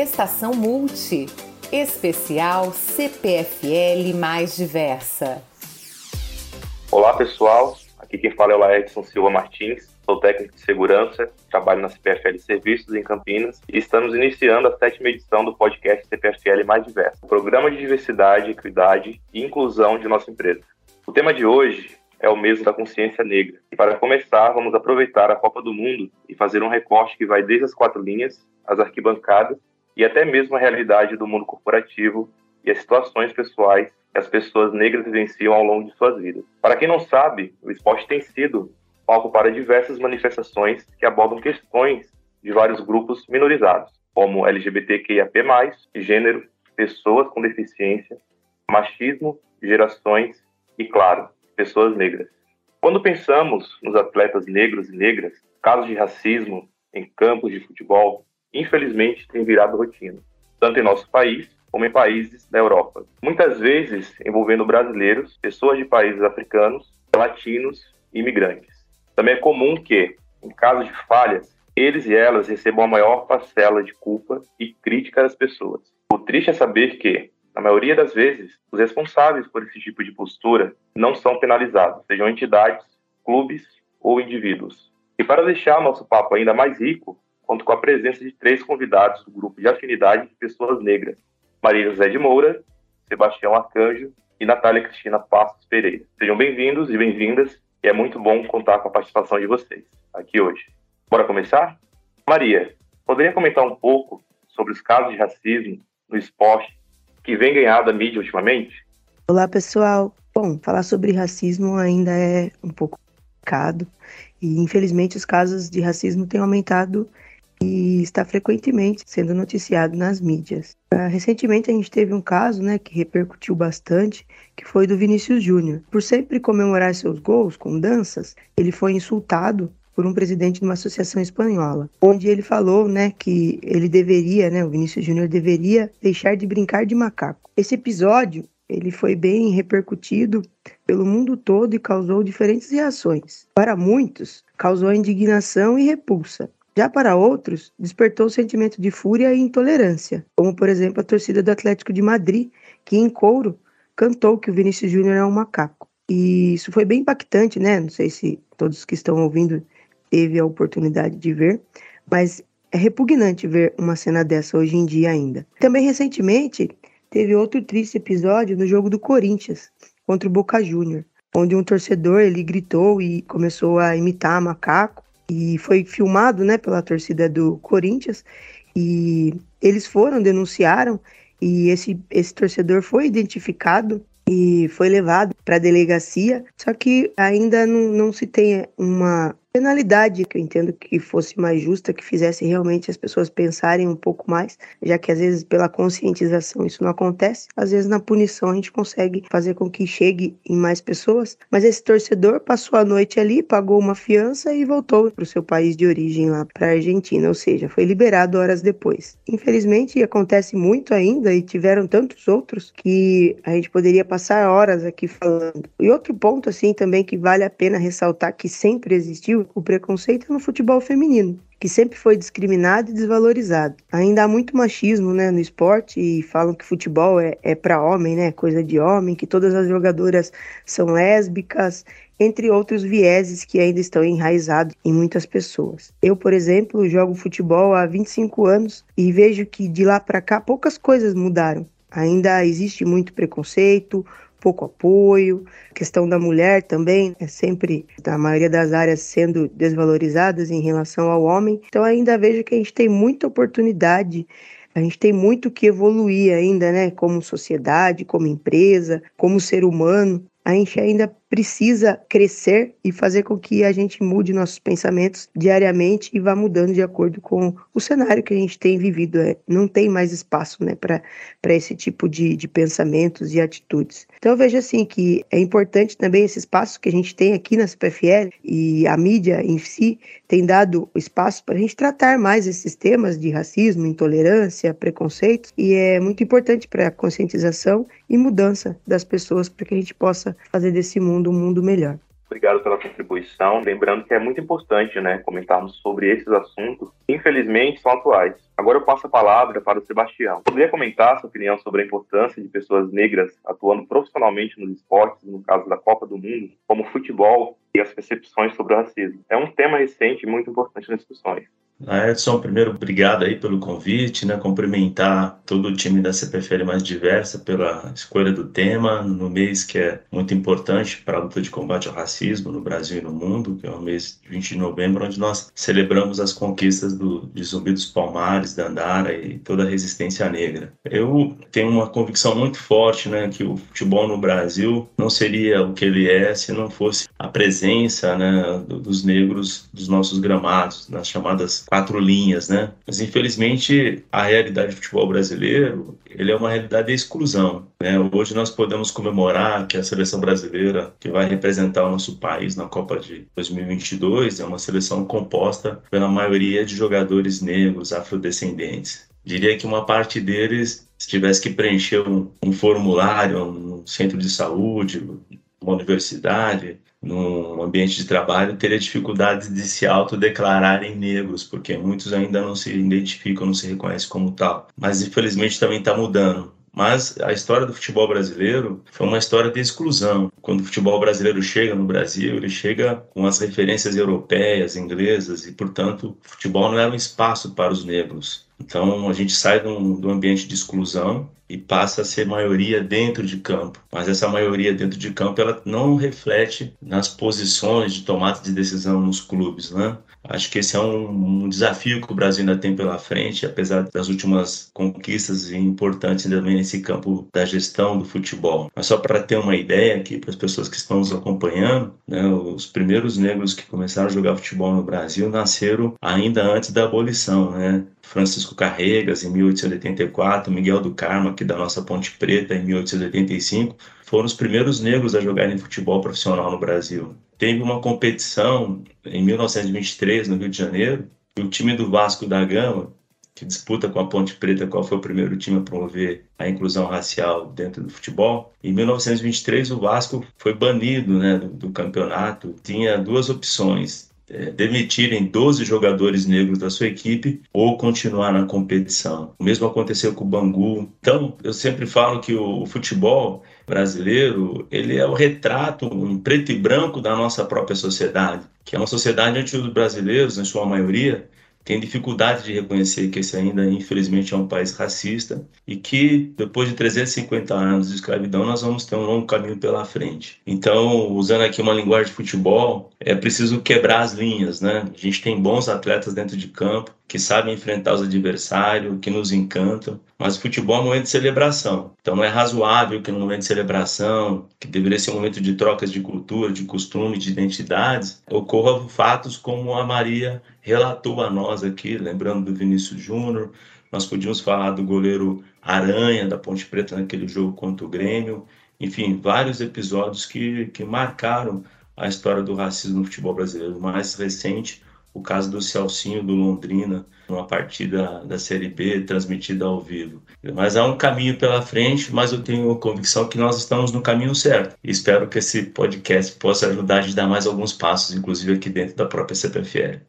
Estação Multi. Especial CPFL mais diversa. Olá pessoal, aqui quem fala é o Laedson Silva Martins, sou técnico de segurança, trabalho na CPFL Serviços em Campinas e estamos iniciando a sétima edição do podcast CPFL Mais Diversa, programa de diversidade, equidade e inclusão de nossa empresa. O tema de hoje é o mesmo da consciência negra. E para começar, vamos aproveitar a Copa do Mundo e fazer um recorte que vai desde as quatro linhas, as arquibancadas e até mesmo a realidade do mundo corporativo e as situações pessoais que as pessoas negras vivenciam ao longo de suas vidas. Para quem não sabe, o esporte tem sido palco para diversas manifestações que abordam questões de vários grupos minorizados, como LGBTQIAP+, gênero, pessoas com deficiência, machismo, gerações e, claro, pessoas negras. Quando pensamos nos atletas negros e negras, casos de racismo em campos de futebol, infelizmente, tem virado rotina, tanto em nosso país como em países da Europa. Muitas vezes envolvendo brasileiros, pessoas de países africanos, latinos e imigrantes. Também é comum que, em caso de falhas, eles e elas recebam a maior parcela de culpa e crítica das pessoas. O triste é saber que, na maioria das vezes, os responsáveis por esse tipo de postura não são penalizados, sejam entidades, clubes ou indivíduos. E para deixar nosso papo ainda mais rico, conto com a presença de três convidados do grupo de afinidade de pessoas negras: Maria José de Moura, Sebastião Arcanjo e Natália Cristina Passos Pereira. Sejam bem-vindos e bem-vindas, e é muito bom contar com a participação de vocês aqui hoje. Bora começar? Maria, poderia comentar um pouco sobre os casos de racismo no esporte que vem ganhado da mídia ultimamente? Olá, pessoal. Bom, falar sobre racismo ainda é um pouco complicado e, infelizmente, os casos de racismo têm aumentado e está frequentemente sendo noticiado nas mídias. Uh, recentemente a gente teve um caso, né, que repercutiu bastante, que foi do Vinícius Júnior. Por sempre comemorar seus gols com danças, ele foi insultado por um presidente de uma associação espanhola, onde ele falou, né, que ele deveria, né, o Vinícius Júnior deveria deixar de brincar de macaco. Esse episódio ele foi bem repercutido pelo mundo todo e causou diferentes reações. Para muitos, causou indignação e repulsa. Já para outros, despertou o sentimento de fúria e intolerância, como por exemplo a torcida do Atlético de Madrid, que em couro cantou que o Vinícius Júnior é um macaco. E isso foi bem impactante, né? Não sei se todos que estão ouvindo teve a oportunidade de ver, mas é repugnante ver uma cena dessa hoje em dia ainda. Também recentemente teve outro triste episódio no jogo do Corinthians contra o Boca Júnior, onde um torcedor ele gritou e começou a imitar macaco e foi filmado, né, pela torcida do Corinthians. E eles foram denunciaram. E esse esse torcedor foi identificado e foi levado para a delegacia, só que ainda não, não se tem uma penalidade que eu entendo que fosse mais justa, que fizesse realmente as pessoas pensarem um pouco mais, já que às vezes pela conscientização isso não acontece, às vezes na punição a gente consegue fazer com que chegue em mais pessoas, mas esse torcedor passou a noite ali, pagou uma fiança e voltou para o seu país de origem lá para a Argentina, ou seja, foi liberado horas depois. Infelizmente acontece muito ainda e tiveram tantos outros que a gente poderia passar horas aqui falando. E outro ponto assim também que vale a pena ressaltar que sempre existiu o preconceito é no futebol feminino, que sempre foi discriminado e desvalorizado. Ainda há muito machismo né, no esporte e falam que futebol é, é para homem, né, coisa de homem, que todas as jogadoras são lésbicas, entre outros vieses que ainda estão enraizados em muitas pessoas. Eu, por exemplo, jogo futebol há 25 anos e vejo que de lá para cá poucas coisas mudaram. Ainda existe muito preconceito, pouco apoio. A questão da mulher também é sempre, na maioria das áreas, sendo desvalorizadas em relação ao homem. Então, ainda vejo que a gente tem muita oportunidade a gente tem muito que evoluir ainda, né? Como sociedade, como empresa, como ser humano. A gente ainda precisa crescer e fazer com que a gente mude nossos pensamentos diariamente e vá mudando de acordo com o cenário que a gente tem vivido. É, não tem mais espaço né, para esse tipo de, de pensamentos e atitudes. Então eu vejo assim que é importante também esse espaço que a gente tem aqui na CPFL e a mídia em si tem dado espaço para a gente tratar mais esses temas de racismo, intolerância, preconceito e é muito importante para a conscientização e mudança das pessoas para que a gente possa fazer desse mundo um mundo melhor. Obrigado pela contribuição. Lembrando que é muito importante né, comentarmos sobre esses assuntos, que infelizmente são atuais. Agora eu passo a palavra para o Sebastião. Poderia comentar sua opinião sobre a importância de pessoas negras atuando profissionalmente nos esportes, no caso da Copa do Mundo, como futebol e as percepções sobre o racismo? É um tema recente e muito importante nas discussões. Ah, Edson, primeiro, obrigado aí pelo convite, né? Cumprimentar todo o time da CPFL Mais Diversa pela escolha do tema no mês que é muito importante para a luta de combate ao racismo no Brasil e no mundo, que é o mês de 20 de novembro, onde nós celebramos as conquistas do, de Zumbi dos Palmares, da Andara e toda a resistência negra. Eu tenho uma convicção muito forte, né, que o futebol no Brasil não seria o que ele é se não fosse a presença, né, dos negros dos nossos gramados, nas chamadas quatro linhas, né? Mas infelizmente a realidade do futebol brasileiro, ele é uma realidade de exclusão, né? Hoje nós podemos comemorar que a seleção brasileira que vai representar o nosso país na Copa de 2022 é uma seleção composta pela maioria de jogadores negros, afrodescendentes. Diria que uma parte deles, se tivesse que preencher um, um formulário, um centro de saúde, uma universidade, num ambiente de trabalho, teria dificuldades de se autodeclararem negros, porque muitos ainda não se identificam, não se reconhecem como tal. Mas infelizmente também está mudando. Mas a história do futebol brasileiro foi uma história de exclusão. Quando o futebol brasileiro chega no Brasil, ele chega com as referências europeias, inglesas, e, portanto, o futebol não era um espaço para os negros. Então, a gente sai do, do ambiente de exclusão e passa a ser maioria dentro de campo. Mas essa maioria dentro de campo ela não reflete nas posições de tomada de decisão nos clubes, né? Acho que esse é um, um, desafio que o Brasil ainda tem pela frente, apesar das últimas conquistas importantes ainda nesse campo da gestão do futebol. Mas só para ter uma ideia aqui para as pessoas que estão nos acompanhando, né, os primeiros negros que começaram a jogar futebol no Brasil nasceram ainda antes da abolição, né? Francisco Carregas em 1884, Miguel do Carmo aqui da nossa Ponte Preta em 1885, foram os primeiros negros a jogarem futebol profissional no Brasil. Teve uma competição em 1923 no Rio de Janeiro, e o time do Vasco da Gama, que disputa com a Ponte Preta qual foi o primeiro time a promover a inclusão racial dentro do futebol. Em 1923 o Vasco foi banido né, do, do campeonato. Tinha duas opções: é, demitirem 12 jogadores negros da sua equipe ou continuar na competição. O mesmo aconteceu com o Bangu. Então, eu sempre falo que o, o futebol brasileiro, ele é o retrato em preto e branco da nossa própria sociedade, que é uma sociedade onde os brasileiros, em sua maioria, tem dificuldade de reconhecer que esse ainda, infelizmente, é um país racista e que, depois de 350 anos de escravidão, nós vamos ter um longo caminho pela frente. Então, usando aqui uma linguagem de futebol, é preciso quebrar as linhas, né? A gente tem bons atletas dentro de campo, que sabem enfrentar os adversários, que nos encantam. Mas futebol é um momento de celebração. Então não é razoável que no momento de celebração, que deveria ser um momento de trocas de cultura, de costume, de identidades, ocorram fatos como a Maria relatou a nós aqui, lembrando do Vinícius Júnior. Nós podíamos falar do goleiro Aranha, da Ponte Preta, naquele jogo contra o Grêmio. Enfim, vários episódios que, que marcaram a história do racismo no futebol brasileiro. O mais recente o caso do Celcinho do Londrina, numa partida da Série B transmitida ao vivo. Mas há um caminho pela frente, mas eu tenho convicção que nós estamos no caminho certo. E espero que esse podcast possa ajudar a gente a dar mais alguns passos, inclusive aqui dentro da própria CPFL.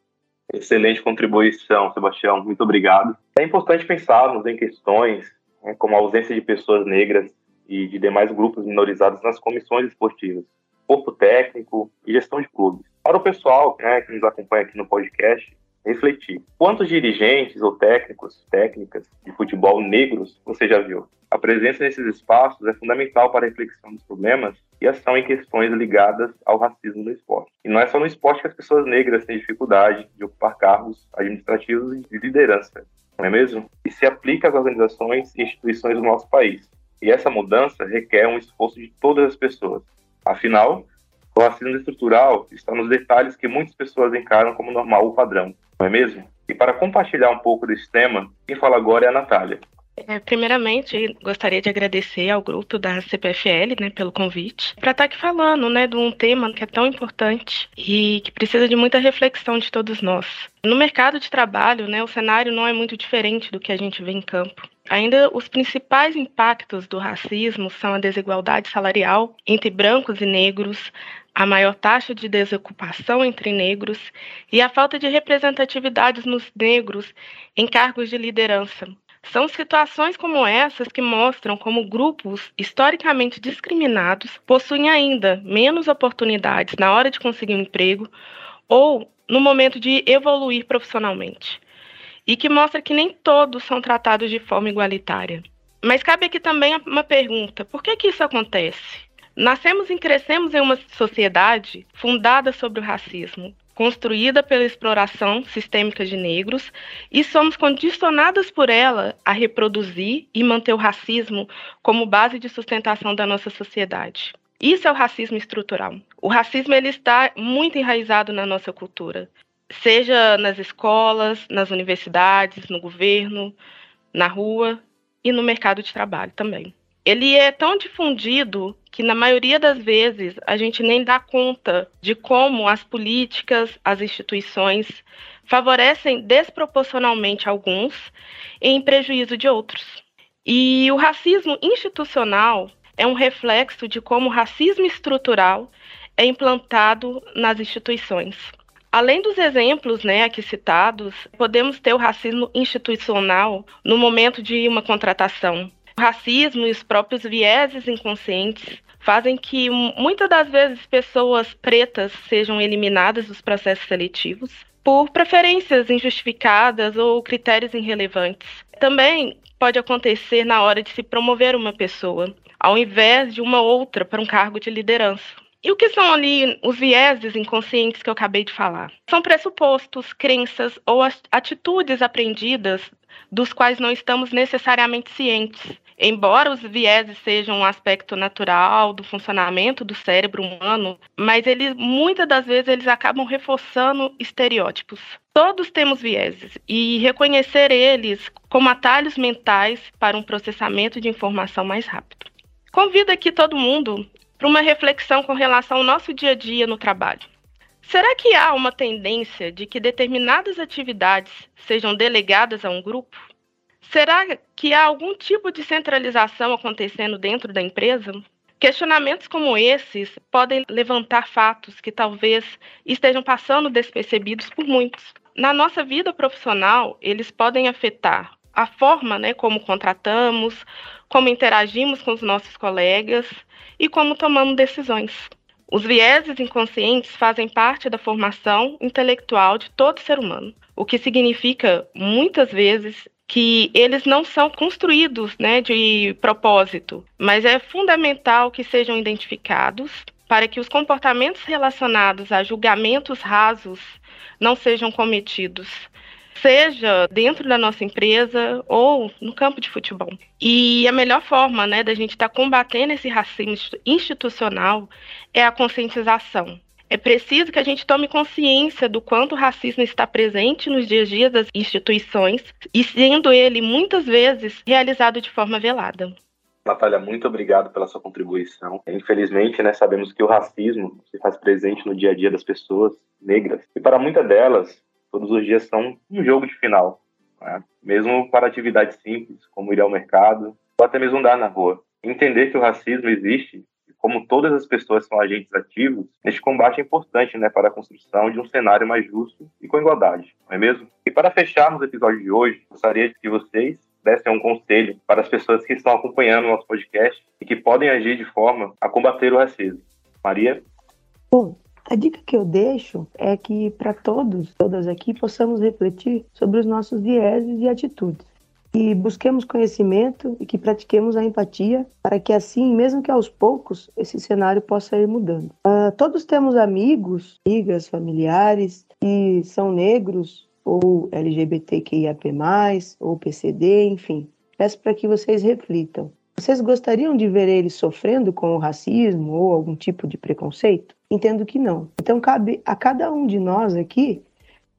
Excelente contribuição, Sebastião. Muito obrigado. É importante pensarmos em questões né, como a ausência de pessoas negras e de demais grupos minorizados nas comissões esportivas, corpo técnico e gestão de clubes para o pessoal né, que nos acompanha aqui no podcast refletir. Quantos dirigentes ou técnicos, técnicas de futebol negros você já viu? A presença nesses espaços é fundamental para a reflexão dos problemas e ação em questões ligadas ao racismo no esporte. E não é só no esporte que as pessoas negras têm dificuldade de ocupar cargos administrativos e de liderança, não é mesmo? E se aplica às organizações e instituições do nosso país. E essa mudança requer um esforço de todas as pessoas. Afinal, o racismo estrutural está nos detalhes que muitas pessoas encaram como normal ou padrão, não é mesmo? E para compartilhar um pouco desse tema, quem fala agora é a Natália. É, primeiramente, gostaria de agradecer ao grupo da CPFL né, pelo convite para estar tá aqui falando né, de um tema que é tão importante e que precisa de muita reflexão de todos nós. No mercado de trabalho, né, o cenário não é muito diferente do que a gente vê em campo. Ainda os principais impactos do racismo são a desigualdade salarial entre brancos e negros, a maior taxa de desocupação entre negros e a falta de representatividade nos negros em cargos de liderança. São situações como essas que mostram como grupos historicamente discriminados possuem ainda menos oportunidades na hora de conseguir um emprego ou no momento de evoluir profissionalmente e que mostra que nem todos são tratados de forma igualitária. Mas cabe aqui também uma pergunta: por que, que isso acontece? Nascemos e crescemos em uma sociedade fundada sobre o racismo, construída pela exploração sistêmica de negros, e somos condicionadas por ela a reproduzir e manter o racismo como base de sustentação da nossa sociedade. Isso é o racismo estrutural. O racismo ele está muito enraizado na nossa cultura seja nas escolas, nas universidades, no governo, na rua e no mercado de trabalho também. Ele é tão difundido que, na maioria das vezes, a gente nem dá conta de como as políticas, as instituições favorecem desproporcionalmente alguns em prejuízo de outros. E o racismo institucional é um reflexo de como o racismo estrutural é implantado nas instituições. Além dos exemplos né, aqui citados, podemos ter o racismo institucional no momento de uma contratação. O racismo e os próprios vieses inconscientes fazem que muitas das vezes pessoas pretas sejam eliminadas dos processos seletivos por preferências injustificadas ou critérios irrelevantes. Também pode acontecer na hora de se promover uma pessoa, ao invés de uma outra para um cargo de liderança. E o que são ali os vieses inconscientes que eu acabei de falar? São pressupostos, crenças ou atitudes aprendidas dos quais não estamos necessariamente cientes. Embora os vieses sejam um aspecto natural do funcionamento do cérebro humano, mas eles muitas das vezes eles acabam reforçando estereótipos. Todos temos vieses e reconhecer eles como atalhos mentais para um processamento de informação mais rápido. Convido aqui todo mundo para uma reflexão com relação ao nosso dia a dia no trabalho. Será que há uma tendência de que determinadas atividades sejam delegadas a um grupo? Será que há algum tipo de centralização acontecendo dentro da empresa? Questionamentos como esses podem levantar fatos que talvez estejam passando despercebidos por muitos. Na nossa vida profissional, eles podem afetar a forma né, como contratamos, como interagimos com os nossos colegas e como tomamos decisões. Os vieses inconscientes fazem parte da formação intelectual de todo ser humano, o que significa, muitas vezes, que eles não são construídos né, de propósito, mas é fundamental que sejam identificados para que os comportamentos relacionados a julgamentos rasos não sejam cometidos seja dentro da nossa empresa ou no campo de futebol. E a melhor forma né, da gente estar tá combatendo esse racismo institucional é a conscientização. É preciso que a gente tome consciência do quanto o racismo está presente nos dias a dia das instituições e sendo ele muitas vezes realizado de forma velada. Natália, muito obrigado pela sua contribuição. Infelizmente, né, sabemos que o racismo se faz presente no dia a dia das pessoas negras. E para muitas delas, todos os dias são um jogo de final. Né? Mesmo para atividades simples, como ir ao mercado, ou até mesmo andar na rua. Entender que o racismo existe, como todas as pessoas são agentes ativos, este combate é importante né, para a construção de um cenário mais justo e com igualdade, não é mesmo? E para fecharmos o episódio de hoje, gostaria que vocês dessem um conselho para as pessoas que estão acompanhando o nosso podcast e que podem agir de forma a combater o racismo. Maria? Bom, a dica que eu deixo é que para todos, todas aqui, possamos refletir sobre os nossos vieses e atitudes. E busquemos conhecimento e que pratiquemos a empatia para que assim, mesmo que aos poucos, esse cenário possa ir mudando. Uh, todos temos amigos, amigas, familiares que são negros ou LGBTQIAP+, ou PCD, enfim. Peço para que vocês reflitam. Vocês gostariam de ver eles sofrendo com o racismo ou algum tipo de preconceito? Entendo que não. Então cabe a cada um de nós aqui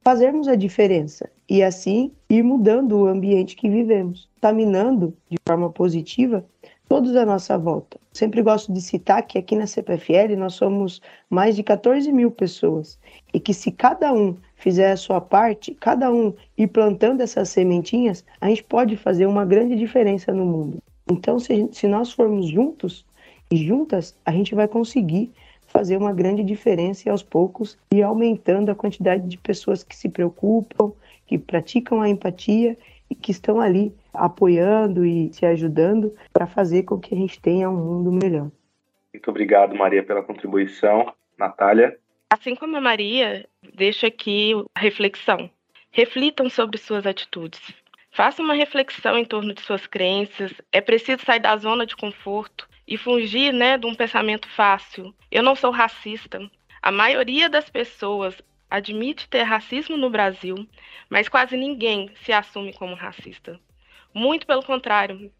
fazermos a diferença e assim ir mudando o ambiente que vivemos, contaminando de forma positiva todos à nossa volta. Sempre gosto de citar que aqui na CPFL nós somos mais de 14 mil pessoas e que se cada um fizer a sua parte, cada um ir plantando essas sementinhas, a gente pode fazer uma grande diferença no mundo. Então, se, se nós formos juntos e juntas, a gente vai conseguir fazer uma grande diferença e aos poucos ir aumentando a quantidade de pessoas que se preocupam, que praticam a empatia e que estão ali apoiando e se ajudando para fazer com que a gente tenha um mundo melhor. Muito obrigado, Maria, pela contribuição. Natália? Assim como a Maria, deixo aqui a reflexão. Reflitam sobre suas atitudes. Façam uma reflexão em torno de suas crenças. É preciso sair da zona de conforto e fugir né, de um pensamento fácil. Eu não sou racista. A maioria das pessoas admite ter racismo no Brasil, mas quase ninguém se assume como racista. Muito pelo contrário.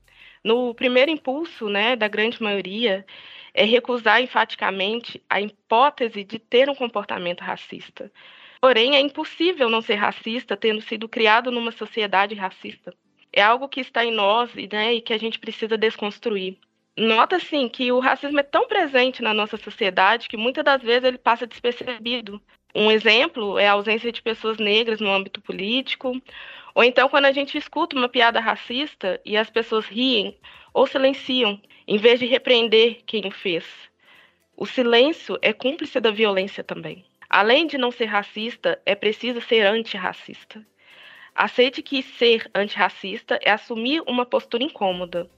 No primeiro impulso, né, da grande maioria, é recusar enfaticamente a hipótese de ter um comportamento racista. Porém, é impossível não ser racista tendo sido criado numa sociedade racista. É algo que está em nós né, e que a gente precisa desconstruir. Nota assim que o racismo é tão presente na nossa sociedade que muitas das vezes ele passa despercebido. Um exemplo é a ausência de pessoas negras no âmbito político, ou então quando a gente escuta uma piada racista e as pessoas riem ou silenciam, em vez de repreender quem o fez. O silêncio é cúmplice da violência também. Além de não ser racista, é preciso ser antirracista. Aceite que ser antirracista é assumir uma postura incômoda.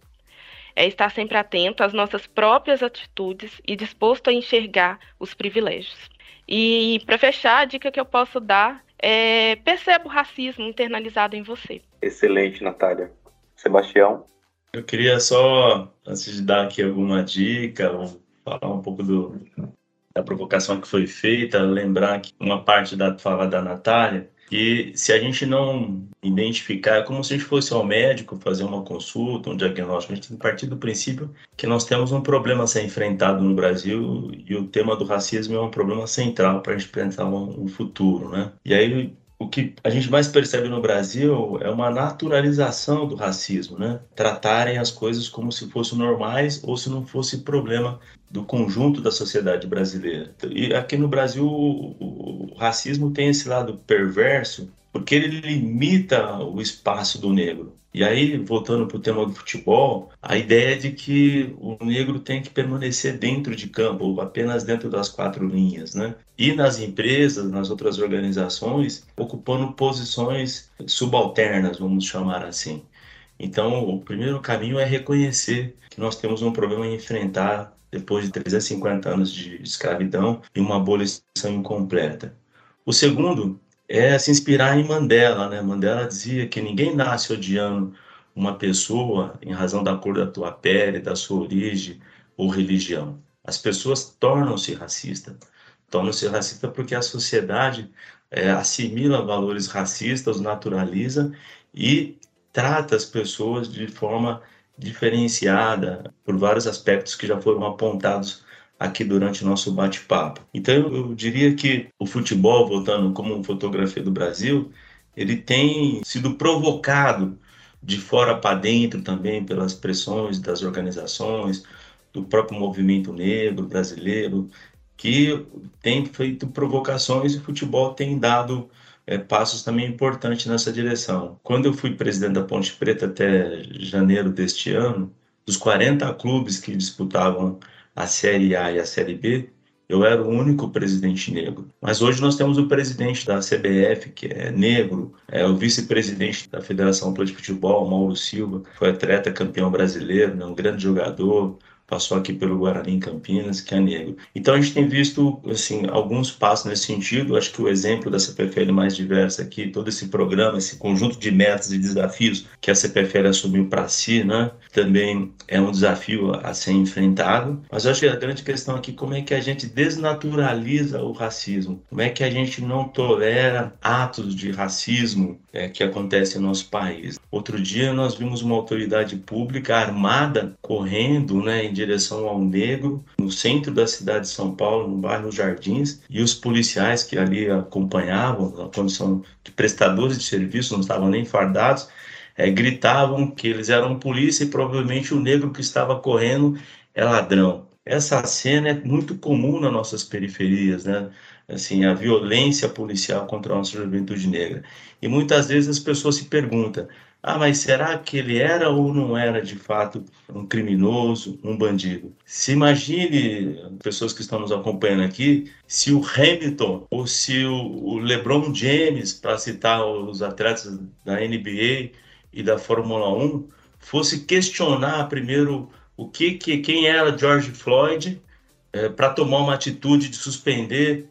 É estar sempre atento às nossas próprias atitudes e disposto a enxergar os privilégios. E para fechar, a dica que eu posso dar é perceba o racismo internalizado em você. Excelente, Natália. Sebastião? Eu queria só, antes de dar aqui alguma dica, ou falar um pouco do, da provocação que foi feita, lembrar que uma parte da fala da Natália que se a gente não identificar, é como se a gente fosse ao médico fazer uma consulta, um diagnóstico, a gente tem que partir do princípio que nós temos um problema a ser enfrentado no Brasil e o tema do racismo é um problema central para a gente pensar um, um futuro, né? E aí o que a gente mais percebe no Brasil é uma naturalização do racismo, né? Tratarem as coisas como se fossem normais ou se não fosse problema do conjunto da sociedade brasileira. E aqui no Brasil o, racismo tem esse lado perverso porque ele limita o espaço do negro. E aí, voltando para o tema do futebol, a ideia é de que o negro tem que permanecer dentro de campo, apenas dentro das quatro linhas, né? E nas empresas, nas outras organizações, ocupando posições subalternas, vamos chamar assim. Então, o primeiro caminho é reconhecer que nós temos um problema a enfrentar depois de 350 anos de escravidão e uma abolição incompleta. O segundo é se inspirar em Mandela, né? Mandela dizia que ninguém nasce odiando uma pessoa em razão da cor da tua pele, da sua origem ou religião. As pessoas tornam-se racistas. Tornam-se racistas porque a sociedade é, assimila valores racistas, naturaliza e trata as pessoas de forma diferenciada por vários aspectos que já foram apontados aqui durante o nosso bate-papo. Então eu diria que o futebol, voltando como fotografia do Brasil, ele tem sido provocado de fora para dentro também pelas pressões das organizações, do próprio movimento negro brasileiro, que tem feito provocações e o futebol tem dado é, passos também importantes nessa direção. Quando eu fui presidente da Ponte Preta até janeiro deste ano, dos 40 clubes que disputavam a Série A e a Série B, eu era o único presidente negro. Mas hoje nós temos o presidente da CBF, que é negro, é o vice-presidente da Federação de Futebol, Mauro Silva, foi atleta campeão brasileiro, né, um grande jogador, passou aqui pelo Guarani Campinas, que é negro. Então a gente tem visto assim alguns passos nesse sentido. Acho que o exemplo da CPFL mais diversa aqui, todo esse programa, esse conjunto de metas e desafios que a CPFL assumiu para si, né? Também é um desafio a ser enfrentado. Mas acho que a grande questão aqui é como é que a gente desnaturaliza o racismo, como é que a gente não tolera atos de racismo é, que acontecem no nosso país. Outro dia nós vimos uma autoridade pública armada correndo né, em direção ao negro no centro da cidade de São Paulo, no bairro Jardins, e os policiais que ali acompanhavam, na condição de prestadores de serviço, não estavam nem fardados, é, gritavam que eles eram polícia e provavelmente o negro que estava correndo é ladrão. Essa cena é muito comum nas nossas periferias, né? Assim, a violência policial contra a nossa juventude negra. E muitas vezes as pessoas se perguntam: ah, mas será que ele era ou não era de fato um criminoso, um bandido? Se imagine, pessoas que estão nos acompanhando aqui, se o Hamilton ou se o LeBron James, para citar os atletas da NBA, e da Fórmula 1 fosse questionar primeiro o que, que quem era George Floyd é, para tomar uma atitude de suspender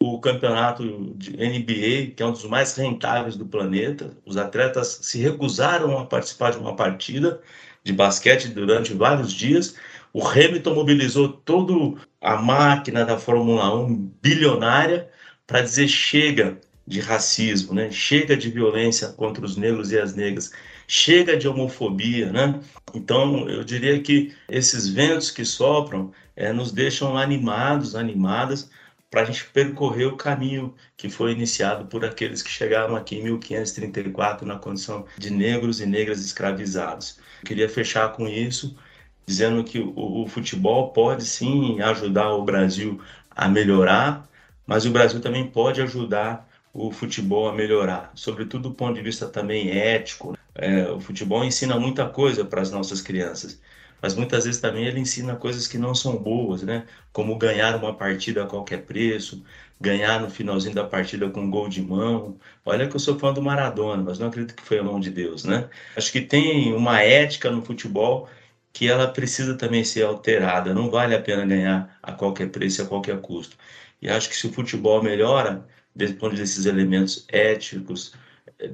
o campeonato de NBA, que é um dos mais rentáveis do planeta. Os atletas se recusaram a participar de uma partida de basquete durante vários dias. O Hamilton mobilizou toda a máquina da Fórmula 1 bilionária para dizer chega, de racismo, né? Chega de violência contra os negros e as negras, chega de homofobia, né? Então, eu diria que esses ventos que sopram é, nos deixam animados, animadas, para a gente percorrer o caminho que foi iniciado por aqueles que chegaram aqui em 1534 na condição de negros e negras escravizados. Eu queria fechar com isso, dizendo que o, o futebol pode sim ajudar o Brasil a melhorar, mas o Brasil também pode ajudar o futebol a melhorar, sobretudo do ponto de vista também ético. É, o futebol ensina muita coisa para as nossas crianças, mas muitas vezes também ele ensina coisas que não são boas, né? Como ganhar uma partida a qualquer preço, ganhar no finalzinho da partida com um gol de mão. Olha que eu sou fã do Maradona, mas não acredito que foi a mão de Deus, né? Acho que tem uma ética no futebol que ela precisa também ser alterada. Não vale a pena ganhar a qualquer preço, a qualquer custo. E acho que se o futebol melhora, depois desses elementos éticos,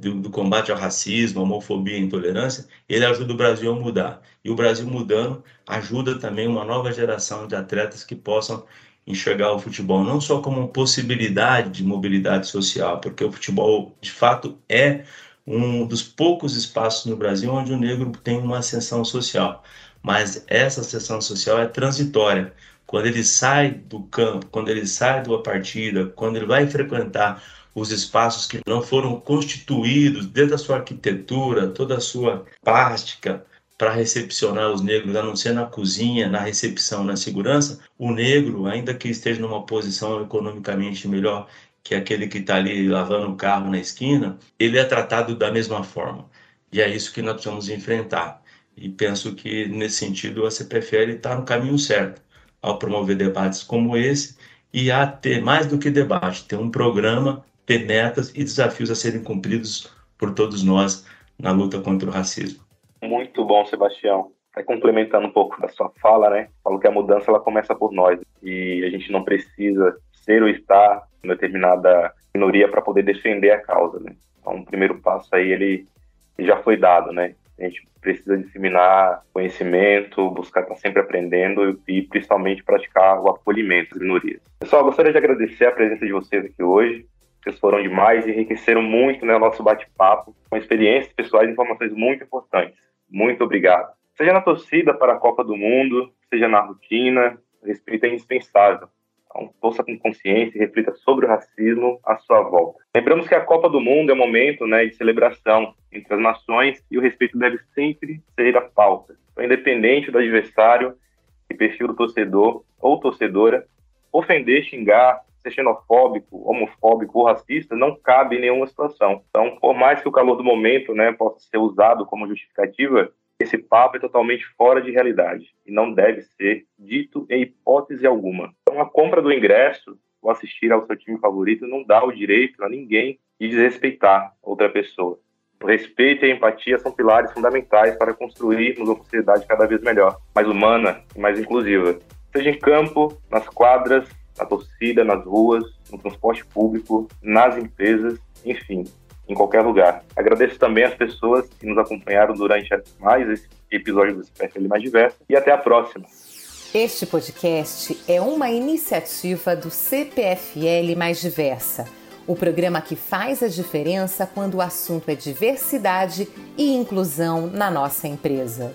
do, do, combate ao racismo, homofobia e intolerância, ele ajuda o Brasil a mudar. E o Brasil mudando ajuda também uma nova geração de atletas que possam enxergar o futebol não só como possibilidade de mobilidade social, porque o futebol de fato é um dos poucos espaços no Brasil onde o negro tem uma ascensão social, mas essa ascensão social é transitória quando ele sai do campo, quando ele sai de uma partida, quando ele vai frequentar os espaços que não foram constituídos desde a sua arquitetura, toda a sua plástica para recepcionar os negros, a não ser na cozinha, na recepção, na segurança, o negro, ainda que esteja numa posição economicamente melhor que aquele que está ali lavando o carro na esquina, ele é tratado da mesma forma. E é isso que nós precisamos enfrentar. E penso que, nesse sentido, a CPFL está no caminho certo ao promover debates como esse e a ter mais do que debate, ter um programa, ter metas e desafios a serem cumpridos por todos nós na luta contra o racismo. Muito bom, Sebastião. Vai complementando um pouco da sua fala, né? Falo que a mudança ela começa por nós e a gente não precisa ser ou estar em determinada minoria para poder defender a causa, né? Então, o primeiro passo aí ele já foi dado, né? A gente precisa disseminar conhecimento, buscar estar sempre aprendendo e principalmente praticar o acolhimento das minorias. Pessoal, gostaria de agradecer a presença de vocês aqui hoje. Vocês foram demais e enriqueceram muito né, o nosso bate-papo, com experiências pessoais e informações muito importantes. Muito obrigado. Seja na torcida para a Copa do Mundo, seja na rotina, respeito é indispensável. Torça com consciência e reflita sobre o racismo à sua volta. Lembramos que a Copa do Mundo é um momento né, de celebração entre as nações e o respeito deve sempre ser a pauta. Então, independente do adversário e perfil do torcedor ou torcedora, ofender, xingar, ser xenofóbico, homofóbico ou racista não cabe em nenhuma situação. Então, por mais que o calor do momento né, possa ser usado como justificativa, esse papo é totalmente fora de realidade e não deve ser dito em hipótese alguma. Então, a compra do ingresso ou assistir ao seu time favorito não dá o direito a ninguém de desrespeitar outra pessoa. O respeito e a empatia são pilares fundamentais para construirmos uma sociedade cada vez melhor, mais humana e mais inclusiva. Seja em campo, nas quadras, na torcida, nas ruas, no transporte público, nas empresas, enfim. Em qualquer lugar. Agradeço também as pessoas que nos acompanharam durante mais esse episódio do CPFL Mais Diversa e até a próxima. Este podcast é uma iniciativa do CPFL Mais Diversa, o programa que faz a diferença quando o assunto é diversidade e inclusão na nossa empresa.